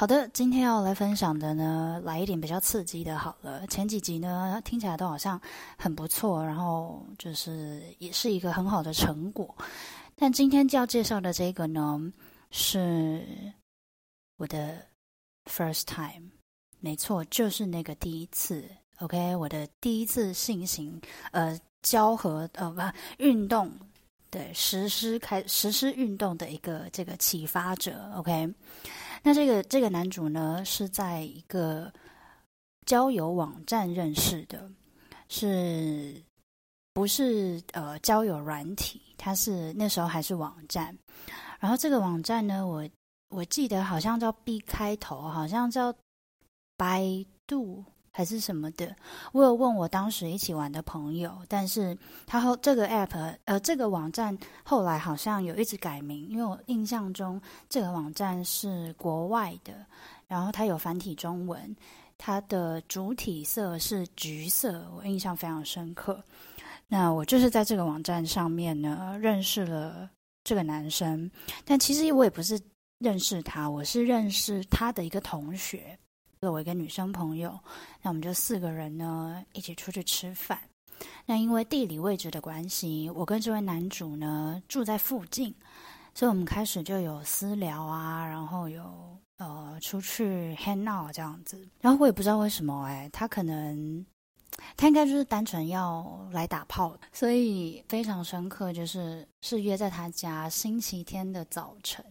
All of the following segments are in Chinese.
好的，今天要来分享的呢，来一点比较刺激的。好了，前几集呢听起来都好像很不错，然后就是也是一个很好的成果。但今天就要介绍的这个呢，是我的 first time，没错，就是那个第一次。OK，我的第一次性行呃交合呃不运动，对，实施开实施运动的一个这个启发者。OK。那这个这个男主呢，是在一个交友网站认识的，是不是呃交友软体？他是那时候还是网站。然后这个网站呢，我我记得好像叫 B 开头，好像叫百度。还是什么的，我有问我当时一起玩的朋友，但是他后这个 app 呃这个网站后来好像有一直改名，因为我印象中这个网站是国外的，然后它有繁体中文，它的主体色是橘色，我印象非常深刻。那我就是在这个网站上面呢认识了这个男生，但其实我也不是认识他，我是认识他的一个同学。我一个女生朋友，那我们就四个人呢一起出去吃饭。那因为地理位置的关系，我跟这位男主呢住在附近，所以我们开始就有私聊啊，然后有呃出去 hang out 这样子。然后我也不知道为什么哎，他可能他应该就是单纯要来打炮，所以非常深刻，就是是约在他家星期天的早晨，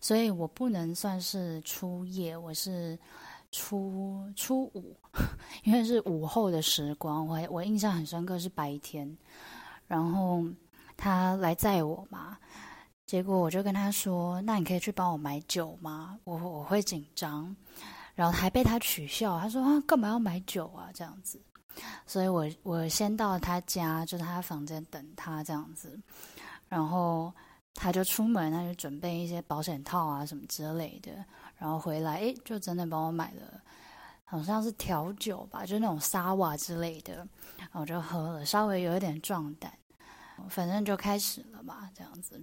所以我不能算是初夜，我是。初初五，因为是午后的时光，我我印象很深刻是白天，然后他来载我嘛，结果我就跟他说：“那你可以去帮我买酒吗？我我会紧张。”然后还被他取笑，他说：“啊，干嘛要买酒啊？这样子。”所以我我先到他家，就是他房间等他这样子，然后他就出门，他就准备一些保险套啊什么之类的。然后回来，诶，就真的帮我买了，好像是调酒吧，就那种沙瓦之类的，然后我就喝了，稍微有一点壮胆，反正就开始了嘛，这样子。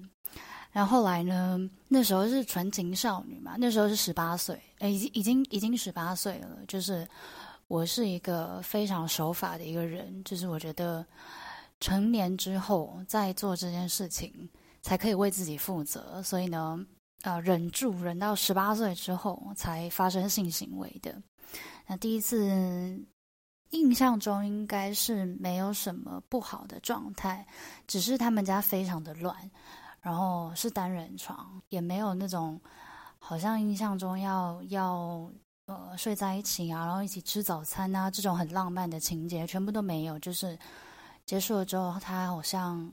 然后后来呢，那时候是纯情少女嘛，那时候是十八岁，诶，已经已经已经十八岁了，就是我是一个非常守法的一个人，就是我觉得成年之后再做这件事情，才可以为自己负责，所以呢。呃，忍住，忍到十八岁之后才发生性行为的。那第一次印象中应该是没有什么不好的状态，只是他们家非常的乱，然后是单人床，也没有那种好像印象中要要呃睡在一起啊，然后一起吃早餐啊这种很浪漫的情节，全部都没有。就是结束了之后，他好像。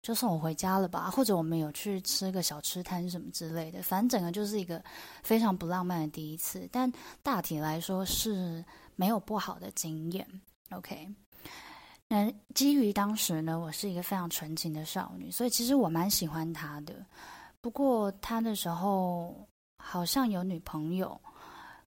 就送我回家了吧，或者我们有去吃个小吃摊什么之类的，反正整个就是一个非常不浪漫的第一次。但大体来说是没有不好的经验。OK，那基于当时呢，我是一个非常纯情的少女，所以其实我蛮喜欢他的。不过他那时候好像有女朋友，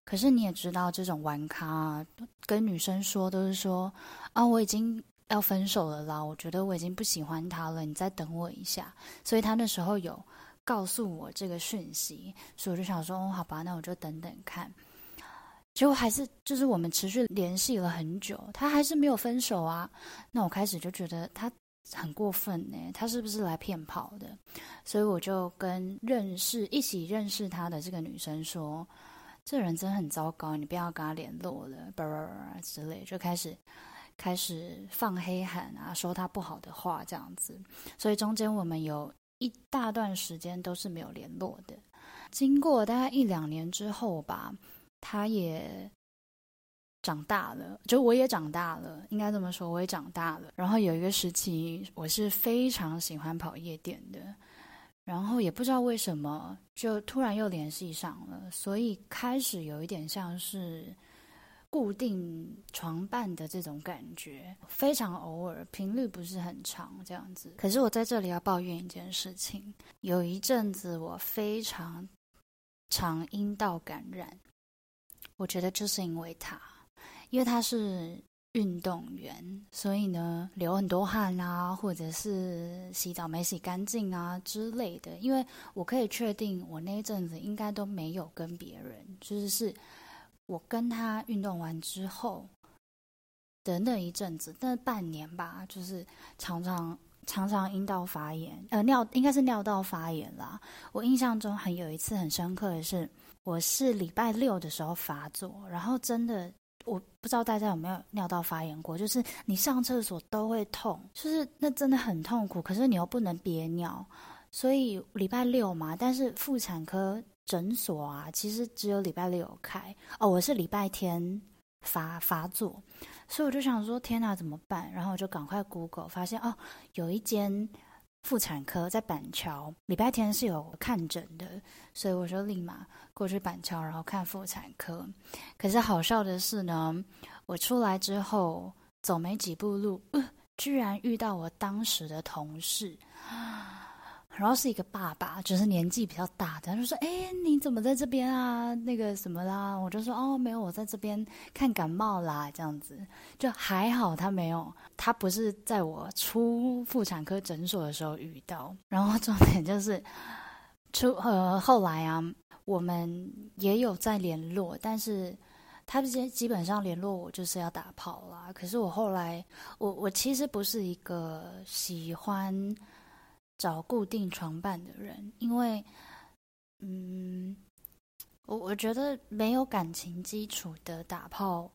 可是你也知道，这种玩咖跟女生说都是说啊，我已经。要分手了啦！我觉得我已经不喜欢他了，你再等我一下。所以他那时候有告诉我这个讯息，所以我就想说，哦，好吧，那我就等等看。结果还是就是我们持续联系了很久，他还是没有分手啊。那我开始就觉得他很过分呢，他是不是来骗跑的？所以我就跟认识一起认识他的这个女生说，这人真的很糟糕，你不要跟他联络了，之类，就开始。开始放黑函啊，说他不好的话这样子，所以中间我们有一大段时间都是没有联络的。经过大概一两年之后吧，他也长大了，就我也长大了，应该这么说，我也长大了。然后有一个时期，我是非常喜欢跑夜店的，然后也不知道为什么，就突然又联系上了，所以开始有一点像是。固定床伴的这种感觉非常偶尔，频率不是很长，这样子。可是我在这里要抱怨一件事情，有一阵子我非常常阴道感染，我觉得就是因为他，因为他是运动员，所以呢，流很多汗啊，或者是洗澡没洗干净啊之类的。因为我可以确定，我那一阵子应该都没有跟别人，就是是我跟他运动完之后的那一阵子，那半年吧，就是常常常常阴道发炎，呃，尿应该是尿道发炎啦。我印象中很有一次很深刻的是，我是礼拜六的时候发作，然后真的。我不知道大家有没有尿道发炎过，就是你上厕所都会痛，就是那真的很痛苦。可是你又不能憋尿，所以礼拜六嘛，但是妇产科诊所啊，其实只有礼拜六有开。哦，我是礼拜天发发作，所以我就想说，天哪，怎么办？然后我就赶快 Google，发现哦，有一间。妇产科在板桥，礼拜天是有看诊的，所以我就立马过去板桥，然后看妇产科。可是好笑的是呢，我出来之后走没几步路，呃，居然遇到我当时的同事。然后是一个爸爸，就是年纪比较大的，他就说：“哎，你怎么在这边啊？那个什么啦？”我就说：“哦，没有，我在这边看感冒啦。”这样子就还好，他没有，他不是在我出妇产科诊所的时候遇到。然后重点就是出呃后来啊，我们也有在联络，但是他基基本上联络我就是要打炮啦。可是我后来，我我其实不是一个喜欢。找固定床伴的人，因为，嗯，我我觉得没有感情基础的打炮，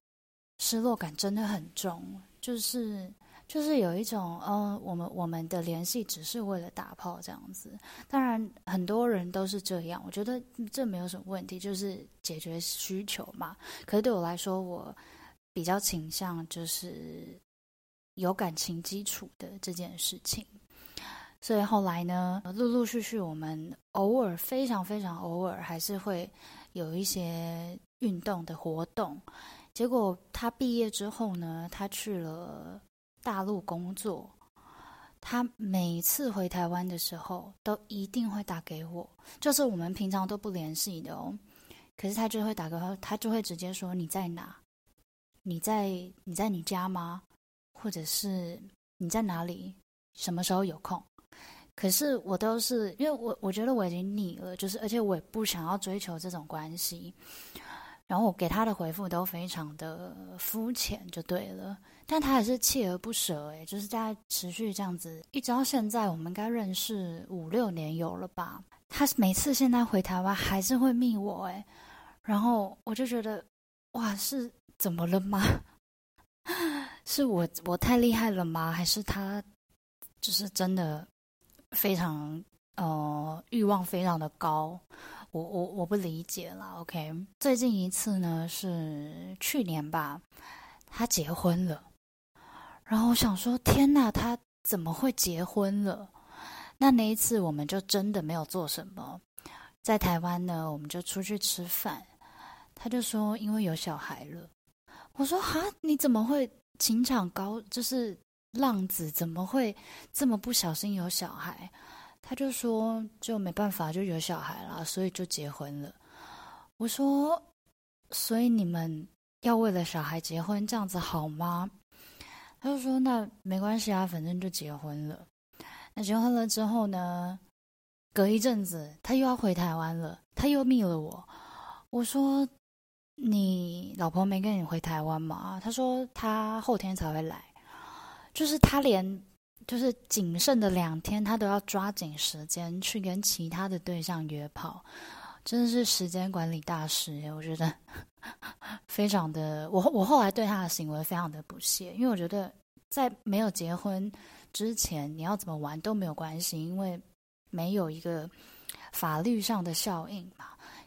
失落感真的很重，就是就是有一种，呃，我们我们的联系只是为了打炮这样子。当然，很多人都是这样，我觉得这没有什么问题，就是解决需求嘛。可是对我来说，我比较倾向就是有感情基础的这件事情。所以后来呢，陆陆续续，我们偶尔非常非常偶尔，还是会有一些运动的活动。结果他毕业之后呢，他去了大陆工作。他每次回台湾的时候，都一定会打给我，就是我们平常都不联系的哦。可是他就会打给我，他就会直接说：“你在哪？你在你在你家吗？或者是你在哪里？什么时候有空？”可是我都是因为我我觉得我已经腻了，就是而且我也不想要追求这种关系，然后我给他的回复都非常的肤浅，就对了。但他还是锲而不舍，哎，就是在持续这样子，一直到现在，我们应该认识五六年有了吧？他每次现在回台湾还是会密我，哎，然后我就觉得，哇，是怎么了吗？是我我太厉害了吗？还是他就是真的？非常呃欲望非常的高，我我我不理解啦。OK，最近一次呢是去年吧，他结婚了，然后我想说天呐，他怎么会结婚了？那那一次我们就真的没有做什么，在台湾呢，我们就出去吃饭，他就说因为有小孩了，我说哈，你怎么会情场高？就是。浪子怎么会这么不小心有小孩？他就说就没办法，就有小孩了，所以就结婚了。我说，所以你们要为了小孩结婚，这样子好吗？他就说那没关系啊，反正就结婚了。那结婚了之后呢，隔一阵子他又要回台湾了，他又密了我。我说你老婆没跟你回台湾吗？他说他后天才会来。就是他连就是仅剩的两天，他都要抓紧时间去跟其他的对象约炮，真的是时间管理大师耶。我觉得非常的，我我后来对他的行为非常的不屑，因为我觉得在没有结婚之前，你要怎么玩都没有关系，因为没有一个法律上的效应嘛。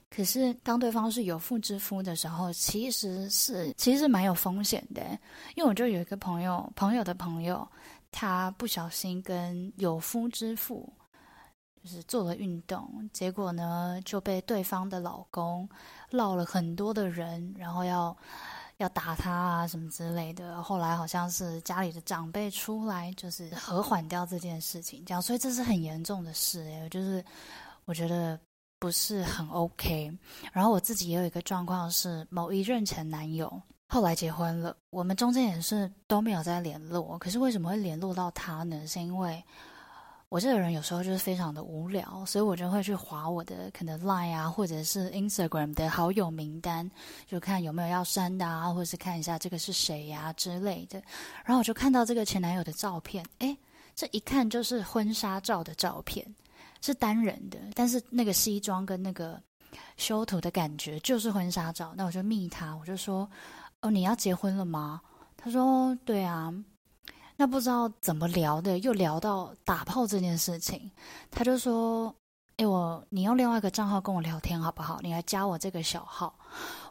可是，当对方是有妇之夫的时候，其实是其实蛮有风险的。因为我就有一个朋友，朋友的朋友，他不小心跟有夫之妇就是做了运动，结果呢就被对方的老公绕了很多的人，然后要要打他啊什么之类的。后来好像是家里的长辈出来，就是和缓掉这件事情，这样，所以这是很严重的事。哎，就是我觉得。不是很 OK，然后我自己也有一个状况是，某一任前男友，后来结婚了，我们中间也是都没有再联络。可是为什么会联络到他呢？是因为我这个人有时候就是非常的无聊，所以我就会去划我的可能 Line 啊，或者是 Instagram 的好友名单，就看有没有要删的啊，或者是看一下这个是谁呀、之类的。然后我就看到这个前男友的照片，诶，这一看就是婚纱照的照片，是单人的，但是那个西装跟那个修图的感觉就是婚纱照。那我就密他，我就说。哦，你要结婚了吗？他说：“对啊。”那不知道怎么聊的，又聊到打炮这件事情。他就说：“哎，我你用另外一个账号跟我聊天好不好？你来加我这个小号。”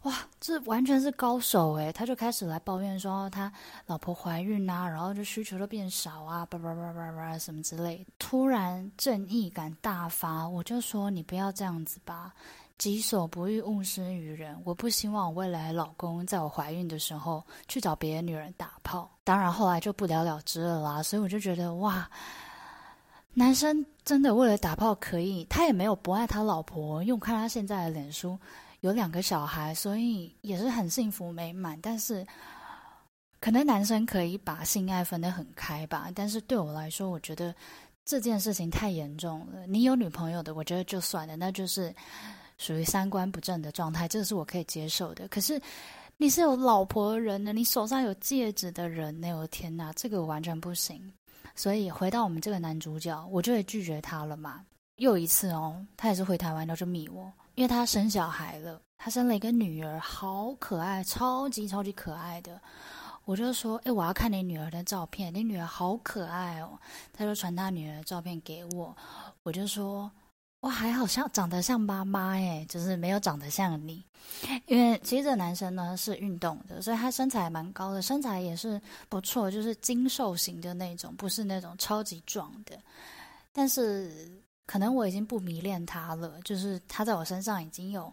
哇，这完全是高手诶。他就开始来抱怨说他老婆怀孕啊，然后就需求都变少啊，叭叭叭叭叭什么之类。突然正义感大发，我就说：“你不要这样子吧。”己所不欲，勿施于人。我不希望我未来老公在我怀孕的时候去找别的女人打炮。当然，后来就不了了之了啦。所以我就觉得，哇，男生真的为了打炮可以，他也没有不爱他老婆，因为我看他现在的脸书有两个小孩，所以也是很幸福美满。但是，可能男生可以把性爱分得很开吧。但是对我来说，我觉得这件事情太严重了。你有女朋友的，我觉得就算了，那就是。属于三观不正的状态，这个是我可以接受的。可是你是有老婆的人呢，你手上有戒指的人呢，我的天哪，这个完全不行。所以回到我们这个男主角，我就会拒绝他了嘛。又一次哦，他也是回台湾，然后就密我，因为他生小孩了，他生了一个女儿，好可爱，超级超级可爱的。我就说，诶，我要看你女儿的照片，你女儿好可爱哦。他就传他女儿的照片给我，我就说。我，还好像长得像妈妈诶，就是没有长得像你。因为其实这男生呢是运动的，所以他身材蛮高的，身材也是不错，就是精瘦型的那种，不是那种超级壮的。但是可能我已经不迷恋他了，就是他在我身上已经有。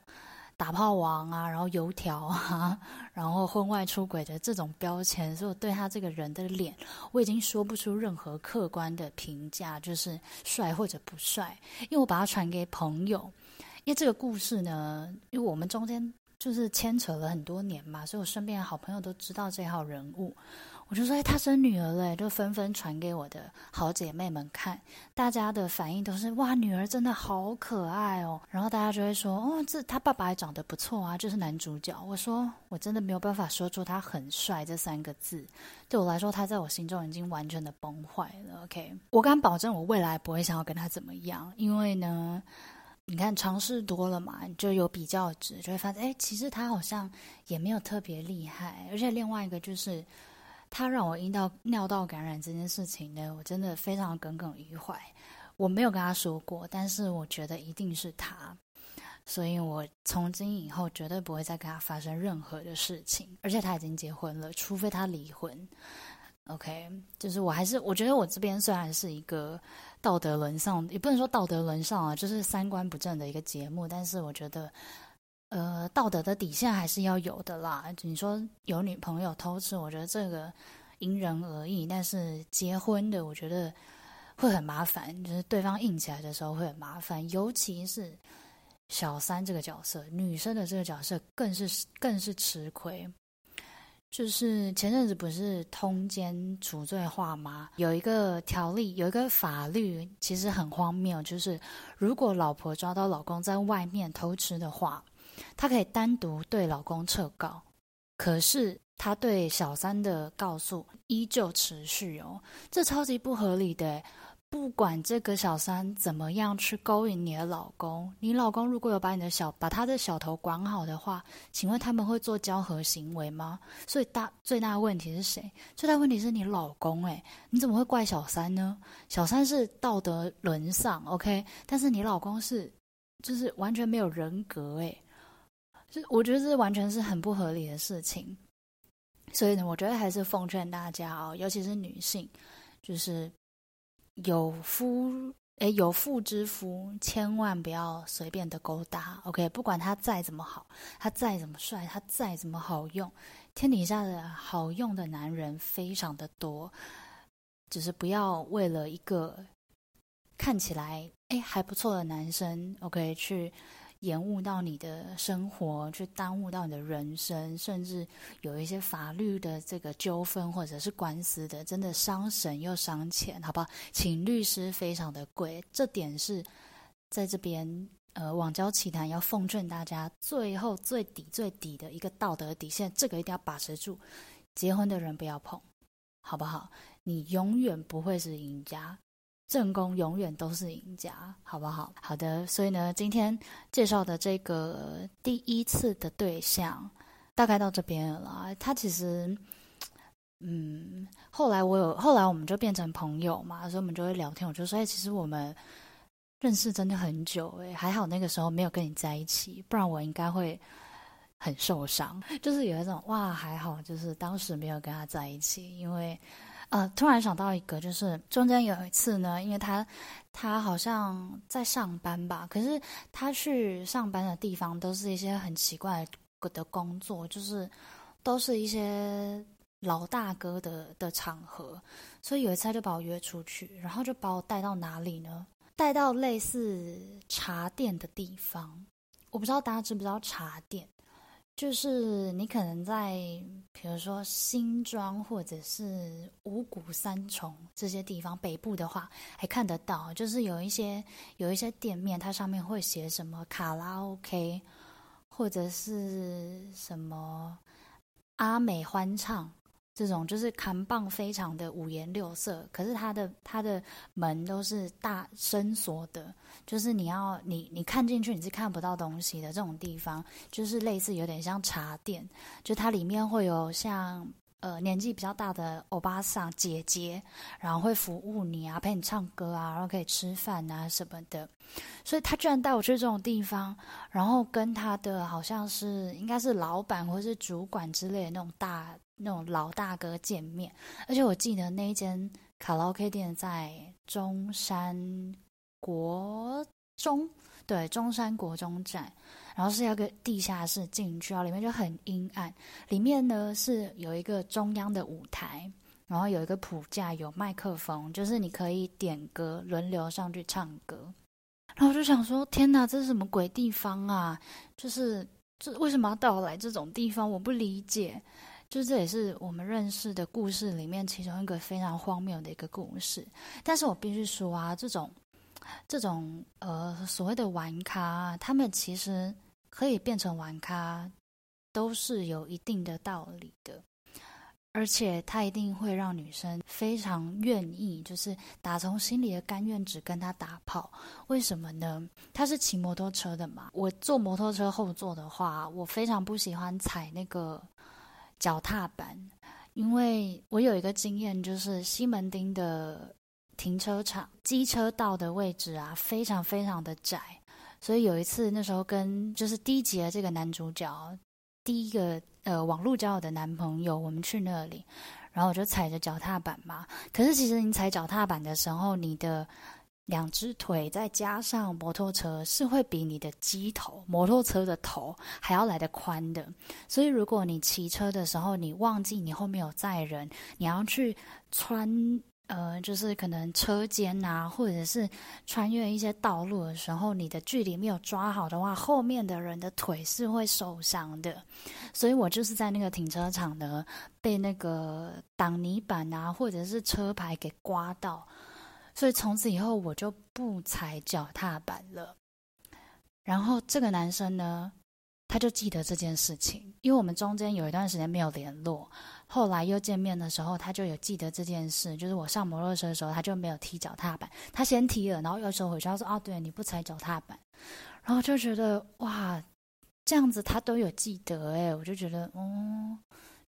打炮王啊，然后油条啊，然后婚外出轨的这种标签，所以我对他这个人的脸，我已经说不出任何客观的评价，就是帅或者不帅，因为我把他传给朋友，因为这个故事呢，因为我们中间就是牵扯了很多年嘛，所以我身边的好朋友都知道这号人物。我就说，哎，他生女儿了，就纷纷传给我的好姐妹们看。大家的反应都是，哇，女儿真的好可爱哦。然后大家就会说，哦，这他爸爸还长得不错啊，就是男主角。我说，我真的没有办法说出他很帅这三个字。对我来说，他在我心中已经完全的崩坏了。OK，我敢保证，我未来不会想要跟他怎么样，因为呢，你看尝试多了嘛，就有比较值，就会发现，哎，其实他好像也没有特别厉害。而且另外一个就是。他让我阴道尿道感染这件事情呢，我真的非常耿耿于怀。我没有跟他说过，但是我觉得一定是他，所以我从今以后绝对不会再跟他发生任何的事情。而且他已经结婚了，除非他离婚。OK，就是我还是我觉得我这边虽然是一个道德沦丧，也不能说道德沦丧啊，就是三观不正的一个节目，但是我觉得。呃，道德的底线还是要有的啦。你说有女朋友偷吃，我觉得这个因人而异。但是结婚的，我觉得会很麻烦，就是对方硬起来的时候会很麻烦。尤其是小三这个角色，女生的这个角色更是更是吃亏。就是前阵子不是通奸除罪化吗？有一个条例，有一个法律，其实很荒谬，就是如果老婆抓到老公在外面偷吃的话。她可以单独对老公撤告，可是她对小三的告诉依旧持续哦，这超级不合理的。不管这个小三怎么样去勾引你的老公，你老公如果有把你的小把他的小头管好的话，请问他们会做交合行为吗？所以大最大的问题是谁？最大问题是你老公诶，你怎么会怪小三呢？小三是道德沦丧，OK，但是你老公是就是完全没有人格诶。就我觉得这完全是很不合理的事情，所以呢，我觉得还是奉劝大家哦，尤其是女性，就是有夫诶有妇之夫，千万不要随便的勾搭。OK，不管他再怎么好，他再怎么帅，他再怎么好用，天底下的好用的男人非常的多，只是不要为了一个看起来诶还不错的男生，OK 去。延误到你的生活，去耽误到你的人生，甚至有一些法律的这个纠纷或者是官司的，真的伤神又伤钱，好不好？请律师非常的贵，这点是在这边呃网交奇谈要奉劝大家，最后最底最底的一个道德底线，这个一定要把持住，结婚的人不要碰，好不好？你永远不会是赢家。正宫永远都是赢家，好不好？好的，所以呢，今天介绍的这个第一次的对象，大概到这边了。他其实，嗯，后来我有，后来我们就变成朋友嘛，所以我们就会聊天。我就说，哎，其实我们认识真的很久，哎，还好那个时候没有跟你在一起，不然我应该会很受伤。就是有一种哇，还好，就是当时没有跟他在一起，因为。呃，突然想到一个，就是中间有一次呢，因为他他好像在上班吧，可是他去上班的地方都是一些很奇怪的工作，就是都是一些老大哥的的场合，所以有一次他就把我约出去，然后就把我带到哪里呢？带到类似茶店的地方，我不知道大家知不知道茶店。就是你可能在，比如说新庄或者是五谷三重这些地方，北部的话还看得到，就是有一些有一些店面，它上面会写什么卡拉 OK，或者是什么阿美欢唱。这种就是扛棒非常的五颜六色，可是它的它的门都是大深锁的，就是你要你你看进去你是看不到东西的这种地方，就是类似有点像茶店，就它里面会有像呃年纪比较大的欧巴桑姐姐，然后会服务你啊，陪你唱歌啊，然后可以吃饭啊什么的，所以他居然带我去这种地方，然后跟他的好像是应该是老板或是主管之类的那种大。那种老大哥见面，而且我记得那一间卡拉 OK 店在中山国中，对，中山国中站，然后是要个地下室进去啊，里面就很阴暗，里面呢是有一个中央的舞台，然后有一个谱架，有麦克风，就是你可以点歌，轮流上去唱歌。然后我就想说，天哪，这是什么鬼地方啊？就是这为什么要带我来这种地方？我不理解。就这也是我们认识的故事里面其中一个非常荒谬的一个故事，但是我必须说啊，这种这种呃所谓的玩咖，他们其实可以变成玩咖，都是有一定的道理的，而且他一定会让女生非常愿意，就是打从心里的甘愿只跟他打炮。为什么呢？他是骑摩托车的嘛，我坐摩托车后座的话，我非常不喜欢踩那个。脚踏板，因为我有一个经验，就是西门町的停车场机车道的位置啊，非常非常的窄，所以有一次那时候跟就是第一集的这个男主角，第一个呃网络交友的男朋友，我们去那里，然后我就踩着脚踏板嘛，可是其实你踩脚踏板的时候，你的。两只腿再加上摩托车是会比你的机头、摩托车的头还要来得宽的，所以如果你骑车的时候你忘记你后面有载人，你要去穿呃，就是可能车间啊，或者是穿越一些道路的时候，你的距离没有抓好的话，后面的人的腿是会受伤的。所以我就是在那个停车场呢，被那个挡泥板啊，或者是车牌给刮到。所以从此以后我就不踩脚踏板了。然后这个男生呢，他就记得这件事情，因为我们中间有一段时间没有联络，后来又见面的时候，他就有记得这件事。就是我上摩托车的时候，他就没有踢脚踏板，他先踢了，然后又收回去。他说：“哦，对，你不踩脚踏板。”然后就觉得哇，这样子他都有记得哎，我就觉得哦，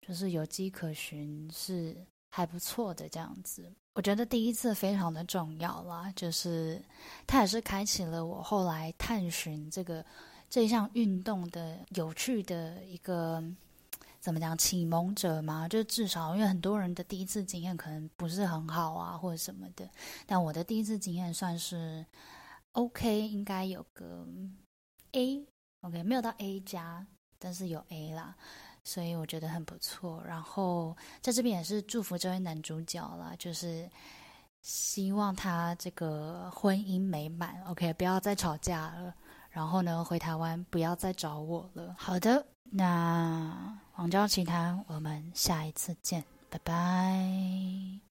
就是有迹可循，是还不错的这样子。我觉得第一次非常的重要啦，就是它也是开启了我后来探寻这个这一项运动的有趣的一个怎么讲启蒙者嘛，就至少因为很多人的第一次经验可能不是很好啊，或者什么的，但我的第一次经验算是 OK，应该有个 A，OK，没有到 A 加，但是有 A 啦。所以我觉得很不错，然后在这边也是祝福这位男主角啦，就是希望他这个婚姻美满，OK，不要再吵架了，然后呢，回台湾不要再找我了。好的，那《王昭奇谈》，我们下一次见，拜拜。